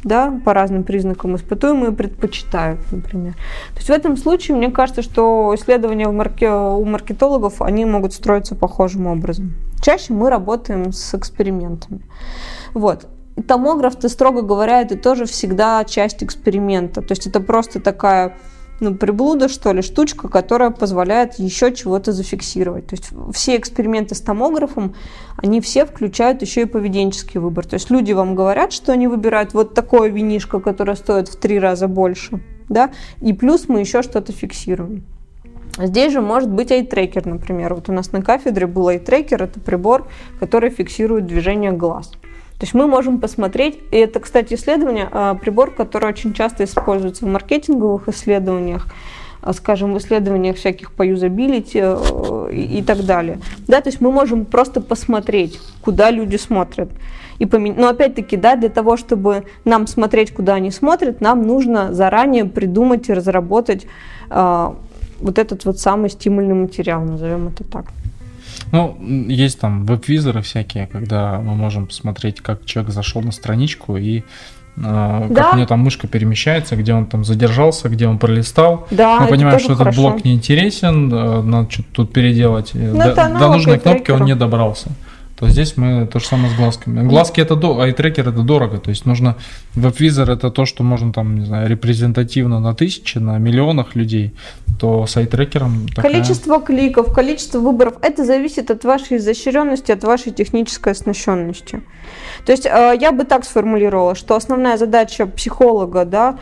да, по разным признакам испытуемые предпочитают, например. То есть в этом случае, мне кажется, что исследования у маркетологов, они могут строиться похожим образом. Чаще мы работаем с экспериментами. Вот. И томограф-то, строго говоря, это тоже всегда часть эксперимента. То есть это просто такая ну, приблуда, что ли, штучка, которая позволяет еще чего-то зафиксировать. То есть все эксперименты с томографом, они все включают еще и поведенческий выбор. То есть люди вам говорят, что они выбирают вот такое винишко, которое стоит в три раза больше, да, и плюс мы еще что-то фиксируем. Здесь же может быть ай-трекер, например. Вот у нас на кафедре был ай-трекер, это прибор, который фиксирует движение глаз. То есть мы можем посмотреть, и это, кстати, исследование, а, прибор, который очень часто используется в маркетинговых исследованиях, а, скажем, в исследованиях всяких по юзабилити э, и так далее. Да, то есть мы можем просто посмотреть, куда люди смотрят. И помен... Но опять-таки, да, для того, чтобы нам смотреть, куда они смотрят, нам нужно заранее придумать и разработать э, вот этот вот самый стимульный материал, назовем это так. Ну, есть там веб-визоры всякие, когда мы можем посмотреть, как человек зашел на страничку и а, как да. у него там мышка перемещается, где он там задержался, где он пролистал. Да, Мы понимаем, что хорошо. этот блок неинтересен, э, надо что-то тут переделать. Но до, до нужной кнопки он не добрался то здесь мы то же самое с глазками. Глазки это до, айтрекер это дорого, то есть нужно веб-визор это то, что можно там, не знаю, репрезентативно на тысячи, на миллионах людей, то с айтрекером такая... Количество кликов, количество выборов, это зависит от вашей изощренности, от вашей технической оснащенности. То есть э, я бы так сформулировала, что основная задача психолога, да,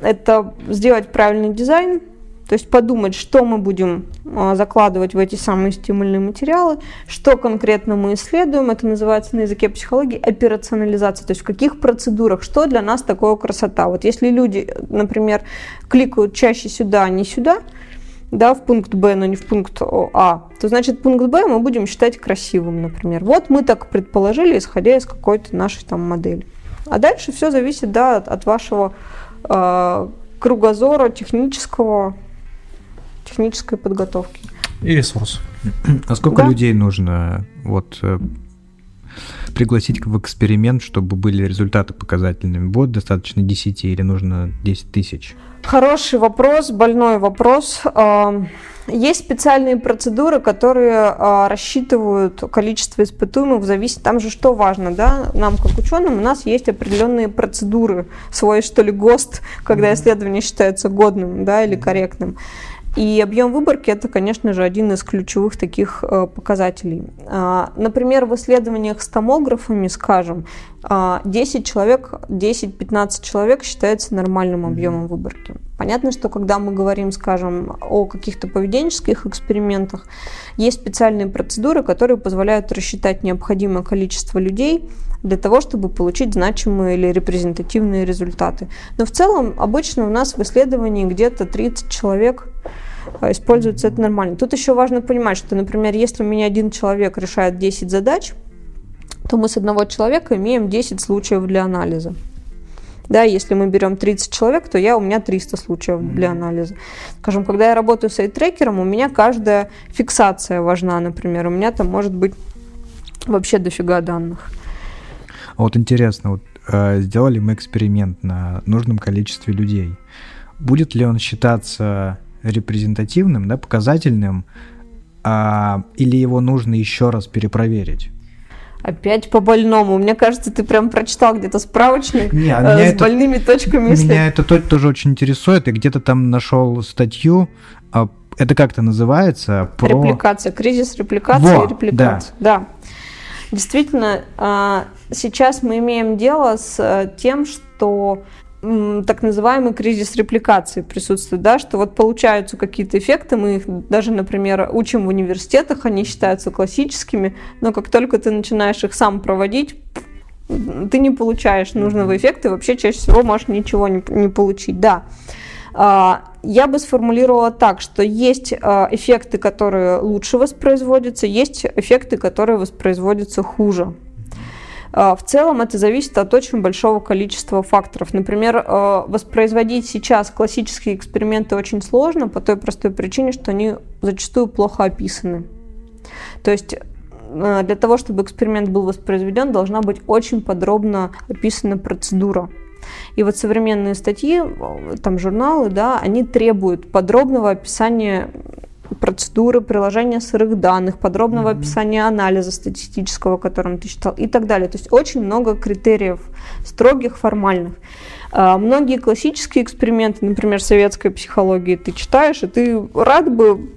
это сделать правильный дизайн, то есть подумать, что мы будем а, закладывать в эти самые стимульные материалы, что конкретно мы исследуем, это называется на языке психологии операционализация, то есть в каких процедурах, что для нас такое красота. Вот если люди, например, кликают чаще сюда, а не сюда, да, в пункт Б, но не в пункт А, то значит пункт Б мы будем считать красивым, например. Вот мы так предположили, исходя из какой-то нашей там модели. А дальше все зависит, да, от, вашего э, кругозора технического, технической подготовки. И ресурс. А сколько да? людей нужно вот э, пригласить в эксперимент, чтобы были результаты показательными? Вот достаточно 10 или нужно 10 тысяч? Хороший вопрос, больной вопрос. Есть специальные процедуры, которые а, рассчитывают количество испытуемых, зависит, там же что важно, да, нам как ученым у нас есть определенные процедуры, свой что ли ГОСТ, когда исследование считается годным, да, или корректным. И объем выборки это, конечно же, один из ключевых таких э, показателей. А, например, в исследованиях с томографами, скажем, 10 а, человек, 10-15 человек считается нормальным объемом выборки. Понятно, что когда мы говорим, скажем, о каких-то поведенческих экспериментах, есть специальные процедуры, которые позволяют рассчитать необходимое количество людей для того, чтобы получить значимые или репрезентативные результаты. Но в целом обычно у нас в исследовании где-то 30 человек используется это нормально. Тут еще важно понимать, что, например, если у меня один человек решает 10 задач, то мы с одного человека имеем 10 случаев для анализа. Да, если мы берем 30 человек, то я, у меня 300 случаев для анализа. Скажем, когда я работаю с айтрекером, у меня каждая фиксация важна, например. У меня там может быть вообще дофига данных. А вот интересно, вот, э, сделали мы эксперимент на нужном количестве людей. Будет ли он считаться репрезентативным, да, показательным, а, или его нужно еще раз перепроверить? Опять по больному. Мне кажется, ты прям прочитал где-то справочник Не, а э, с это, больными точками. Меня если... это тоже очень интересует. Я где-то там нашел статью. А, это как-то называется? Про... Репликация, кризис репликации Во, и репликация. Да. да. Действительно, а, сейчас мы имеем дело с э, тем, что так называемый кризис репликации присутствует, да, что вот получаются какие-то эффекты, мы их даже, например, учим в университетах, они считаются классическими, но как только ты начинаешь их сам проводить, ты не получаешь нужного эффекта, и вообще чаще всего можешь ничего не, не получить, да. А, я бы сформулировала так, что есть а, эффекты, которые лучше воспроизводятся, есть эффекты, которые воспроизводятся хуже. А, в целом это зависит от очень большого количества факторов. Например, а, воспроизводить сейчас классические эксперименты очень сложно по той простой причине, что они зачастую плохо описаны. То есть а, для того, чтобы эксперимент был воспроизведен, должна быть очень подробно описана процедура. И вот современные статьи, там журналы, да, они требуют подробного описания процедуры приложения сырых данных, подробного mm-hmm. описания анализа статистического, которым ты читал и так далее. То есть очень много критериев строгих, формальных. А, многие классические эксперименты, например, советской психологии, ты читаешь, и ты рад бы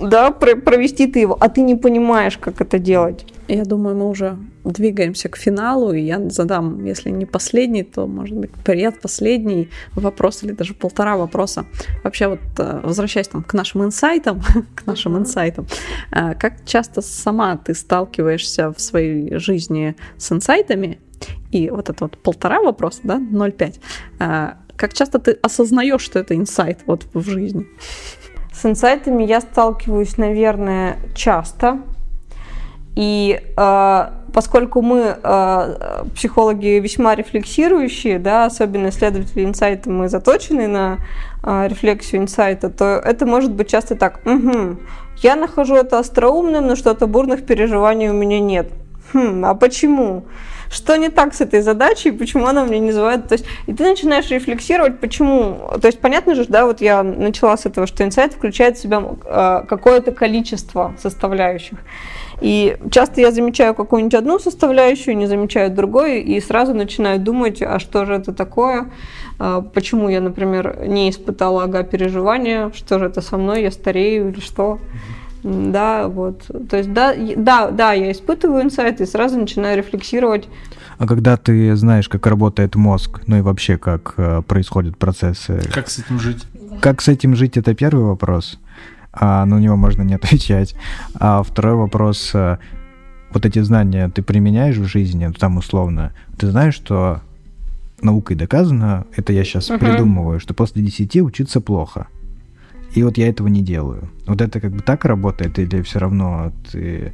да, провести ты его, а ты не понимаешь, как это делать. Я думаю, мы уже двигаемся к финалу, и я задам, если не последний, то, может быть, предпоследний вопрос или даже полтора вопроса. Вообще, вот э, возвращаясь там, к нашим инсайтам, к нашим инсайтам, э, как часто сама ты сталкиваешься в своей жизни с инсайтами, и вот это вот полтора вопроса, да, 0,5. А, как часто ты осознаешь, что это инсайт вот в жизни? С инсайтами я сталкиваюсь, наверное, часто. И э, поскольку мы, э, психологи, весьма рефлексирующие, да, особенно исследователи инсайта, мы заточены на э, рефлексию инсайта, то это может быть часто так. Угу, я нахожу это остроумным, но что-то бурных переживаний у меня нет. Хм, а почему? Что не так с этой задачей, почему она мне не называет? То есть, и ты начинаешь рефлексировать, почему. То есть, понятно же, да, вот я начала с этого, что инсайт включает в себя э, какое-то количество составляющих. И часто я замечаю какую-нибудь одну составляющую, не замечаю другой, и сразу начинаю думать, а что же это такое, а, почему я, например, не испытала ага переживания, что же это со мной, я старею или что. Да, вот. То есть, да, да, да, я испытываю инсайты и сразу начинаю рефлексировать. А когда ты знаешь, как работает мозг, ну и вообще, как э, происходят процессы... Как с этим жить? Как с этим жить, это первый вопрос а на него можно не отвечать. А второй вопрос, э, вот эти знания ты применяешь в жизни, там условно, ты знаешь, что наукой доказано, это я сейчас uh-huh. придумываю, что после 10 учиться плохо. И вот я этого не делаю. Вот это как бы так работает, или все равно ты,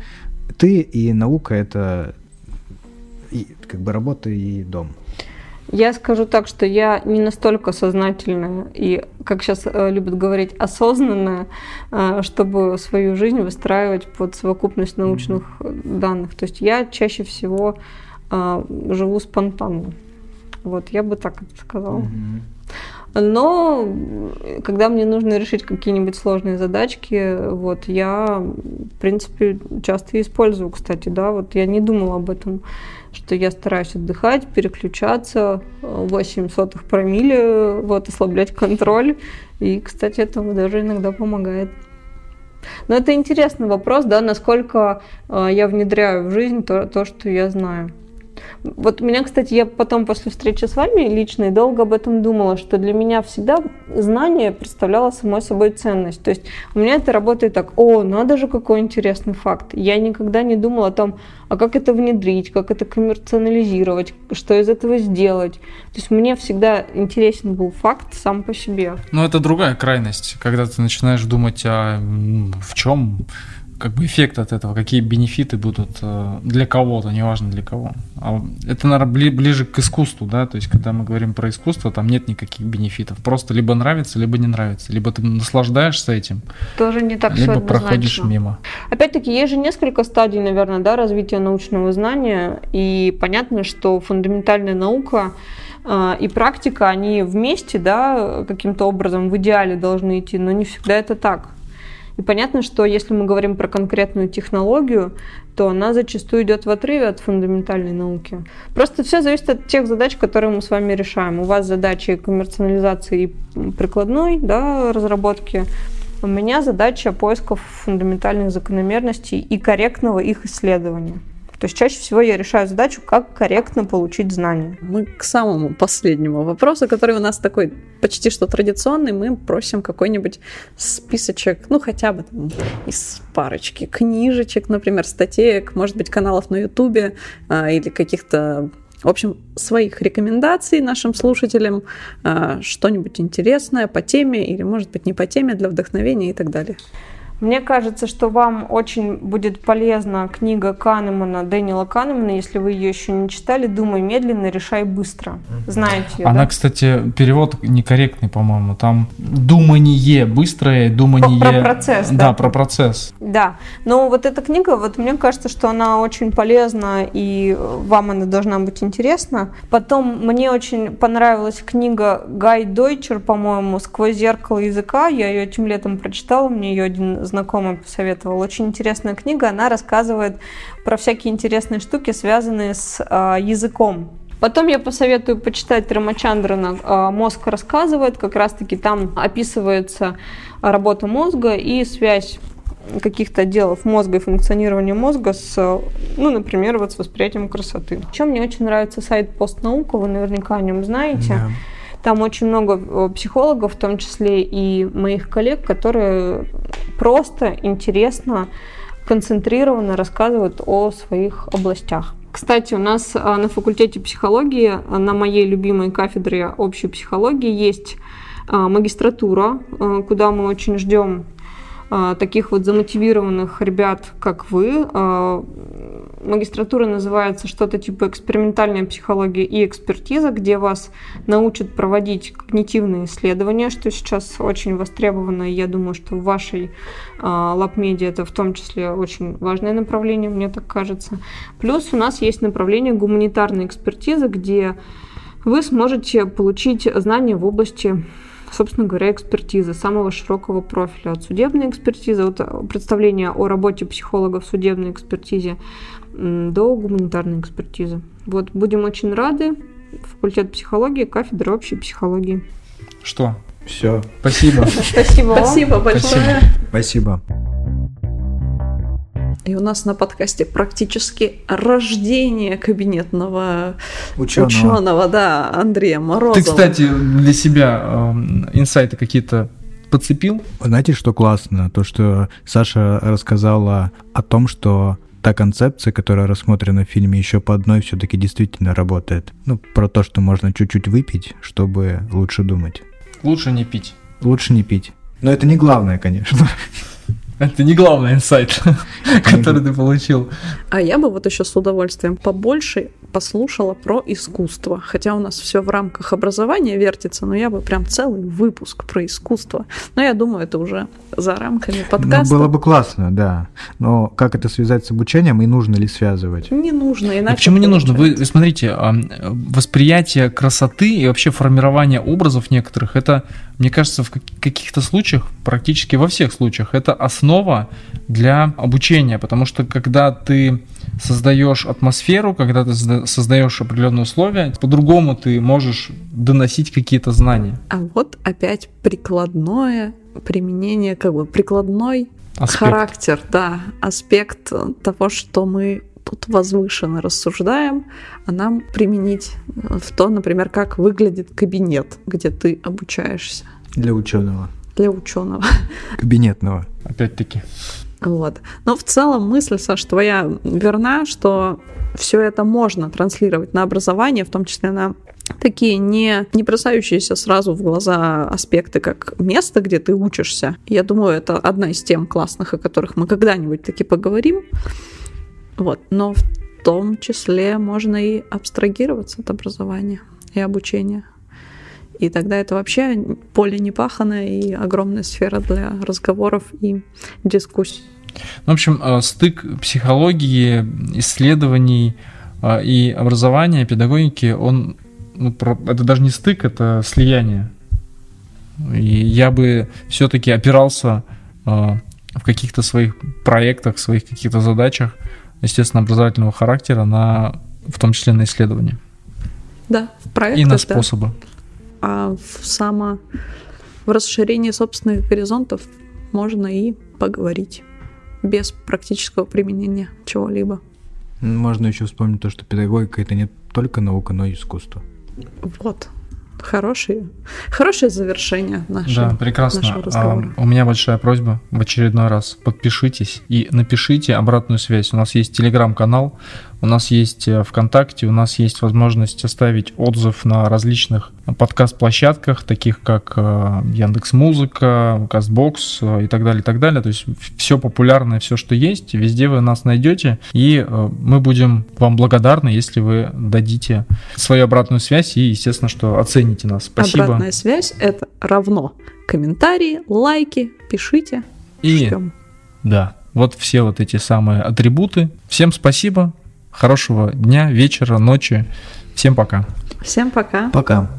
ты и наука это и, как бы работа и дом. Я скажу так, что я не настолько сознательная и, как сейчас э, любят говорить, осознанная, э, чтобы свою жизнь выстраивать под совокупность научных данных. То есть я чаще всего э, живу спонтанно. Вот, я бы так это сказала. Mm-hmm. Но когда мне нужно решить какие-нибудь сложные задачки, вот я, в принципе, часто использую, кстати, да, вот я не думала об этом что я стараюсь отдыхать, переключаться, 8 э, сотых промилле, вот, ослаблять контроль. И, кстати, это даже иногда помогает. Но это интересный вопрос, да, насколько э, я внедряю в жизнь то, то, что я знаю. Вот меня, кстати, я потом после встречи с вами лично и долго об этом думала, что для меня всегда знание представляло самой собой ценность. То есть у меня это работает так, о, надо же, какой интересный факт. Я никогда не думала о том, а как это внедрить, как это коммерциализировать, что из этого сделать. То есть мне всегда интересен был факт сам по себе. Но это другая крайность, когда ты начинаешь думать о в чем как бы эффект от этого, какие бенефиты будут э, для кого-то, неважно для кого. А это, наверное, ближе к искусству, да, то есть когда мы говорим про искусство, там нет никаких бенефитов, просто либо нравится, либо не нравится, либо ты наслаждаешься этим, тоже не так либо проходишь мимо. Опять-таки, есть же несколько стадий, наверное, да, развития научного знания, и понятно, что фундаментальная наука э, и практика, они вместе, да, каким-то образом в идеале должны идти, но не всегда это так. И понятно, что если мы говорим про конкретную технологию, то она зачастую идет в отрыве от фундаментальной науки. Просто все зависит от тех задач, которые мы с вами решаем. У вас задачи коммерциализации и прикладной да, разработки, у меня задача поисков фундаментальных закономерностей и корректного их исследования. То есть чаще всего я решаю задачу, как корректно получить знания. Мы к самому последнему вопросу, который у нас такой почти что традиционный, мы просим какой-нибудь списочек, ну хотя бы там, из парочки книжечек, например, статеек, может быть, каналов на Ютубе а, или каких-то в общем, своих рекомендаций нашим слушателям, а, что-нибудь интересное по теме или, может быть, не по теме для вдохновения и так далее. Мне кажется, что вам очень будет полезна книга Канемана, Дэниела Канемана, если вы ее еще не читали, «Думай медленно, решай быстро». Знаете ее, Она, да? кстати, перевод некорректный, по-моему. Там «думание быстрое», «думание...» Про процесс, да? Да, про процесс. Да, но вот эта книга, вот мне кажется, что она очень полезна, и вам она должна быть интересна. Потом мне очень понравилась книга Гай Дойчер, по-моему, «Сквозь зеркало языка». Я ее этим летом прочитала, мне ее один знакомый посоветовал. Очень интересная книга, она рассказывает про всякие интересные штуки, связанные с э, языком. Потом я посоветую почитать Рамачандрана э, «Мозг рассказывает». Как раз-таки там описывается работа мозга и связь каких-то отделов мозга и функционирования мозга с, ну, например, вот с восприятием красоты. Еще мне очень нравится сайт «Постнаука», вы наверняка о нем знаете. Yeah. Там очень много э, психологов, в том числе и моих коллег, которые просто интересно, концентрированно рассказывают о своих областях. Кстати, у нас а, на факультете психологии, а, на моей любимой кафедре общей психологии есть а, магистратура, куда мы очень ждем таких вот замотивированных ребят, как вы. Магистратура называется что-то типа экспериментальная психология и экспертиза, где вас научат проводить когнитивные исследования, что сейчас очень востребовано, и я думаю, что в вашей лабмеде это в том числе очень важное направление, мне так кажется. Плюс у нас есть направление гуманитарной экспертизы, где вы сможете получить знания в области собственно говоря, экспертизы самого широкого профиля. От судебной экспертизы, от представления о работе психолога в судебной экспертизе до гуманитарной экспертизы. Вот, будем очень рады. Факультет психологии, кафедра общей психологии. Что? Все. Спасибо. Спасибо Спасибо большое. Спасибо. И у нас на подкасте практически рождение кабинетного ученого, ученого да, Андрея Морозова. Ты, кстати, для себя э, инсайты какие-то подцепил? Знаете, что классно? То, что Саша рассказала о том, что та концепция, которая рассмотрена в фильме еще по одной, все-таки действительно работает. Ну, про то, что можно чуть-чуть выпить, чтобы лучше думать. Лучше не пить. Лучше не пить. Но это не главное, конечно. Это не главный инсайт, который ты получил. А я бы вот еще с удовольствием побольше послушала про искусство. Хотя у нас все в рамках образования вертится, но я бы прям целый выпуск про искусство. Но я думаю, это уже за рамками подкаста. Ну, было бы классно, да. Но как это связать с обучением и нужно ли связывать? Не нужно, иначе. Почему не нужно? Вы, вы смотрите, а, восприятие красоты и вообще формирование образов некоторых, это, мне кажется, в каких-то случаях, практически во всех случаях, это основа для обучения, потому что когда ты создаешь атмосферу, когда ты создаешь определенные условия, по-другому ты можешь доносить какие-то знания. А вот опять прикладное применение, как бы прикладной аспект. характер, да, аспект того, что мы тут возвышенно рассуждаем, а нам применить в то, например, как выглядит кабинет, где ты обучаешься. Для ученого. Для ученого. Кабинетного. Опять-таки. Вот. Но в целом мысль, Саш, твоя верна, что все это можно транслировать на образование, в том числе на такие не, не бросающиеся сразу в глаза аспекты, как место, где ты учишься. Я думаю, это одна из тем классных, о которых мы когда-нибудь таки поговорим. Вот. Но в том числе можно и абстрагироваться от образования и обучения. И тогда это вообще поле непаханное и огромная сфера для разговоров и дискуссий. Ну, в общем, э, стык психологии, исследований э, и образования, педагогики, он, ну, это даже не стык, это слияние. И я бы все-таки опирался э, в каких-то своих проектах, своих каких-то задачах, естественно, образовательного характера, на, в том числе на исследования. Да, в проектах, И на способы. Да а в само в расширении собственных горизонтов можно и поговорить без практического применения чего-либо. Можно еще вспомнить то, что педагогика это не только наука, но и искусство. Вот. Хорошее, хорошее завершение нашего, да, прекрасно. нашего разговора. А, у меня большая просьба в очередной раз. Подпишитесь и напишите обратную связь. У нас есть телеграм-канал, у нас есть э, ВКонтакте, у нас есть возможность оставить отзыв на различных подкаст-площадках, таких как э, Яндекс Музыка, Кастбокс э, и так далее, и так далее. То есть все популярное, все, что есть, везде вы нас найдете, и мы будем вам благодарны, если вы дадите свою обратную связь и, естественно, что оцените нас. Спасибо. Обратная связь — это равно комментарии, лайки, пишите. И ждем. да, вот все вот эти самые атрибуты. Всем спасибо. Хорошего дня, вечера, ночи. Всем пока. Всем пока. Пока.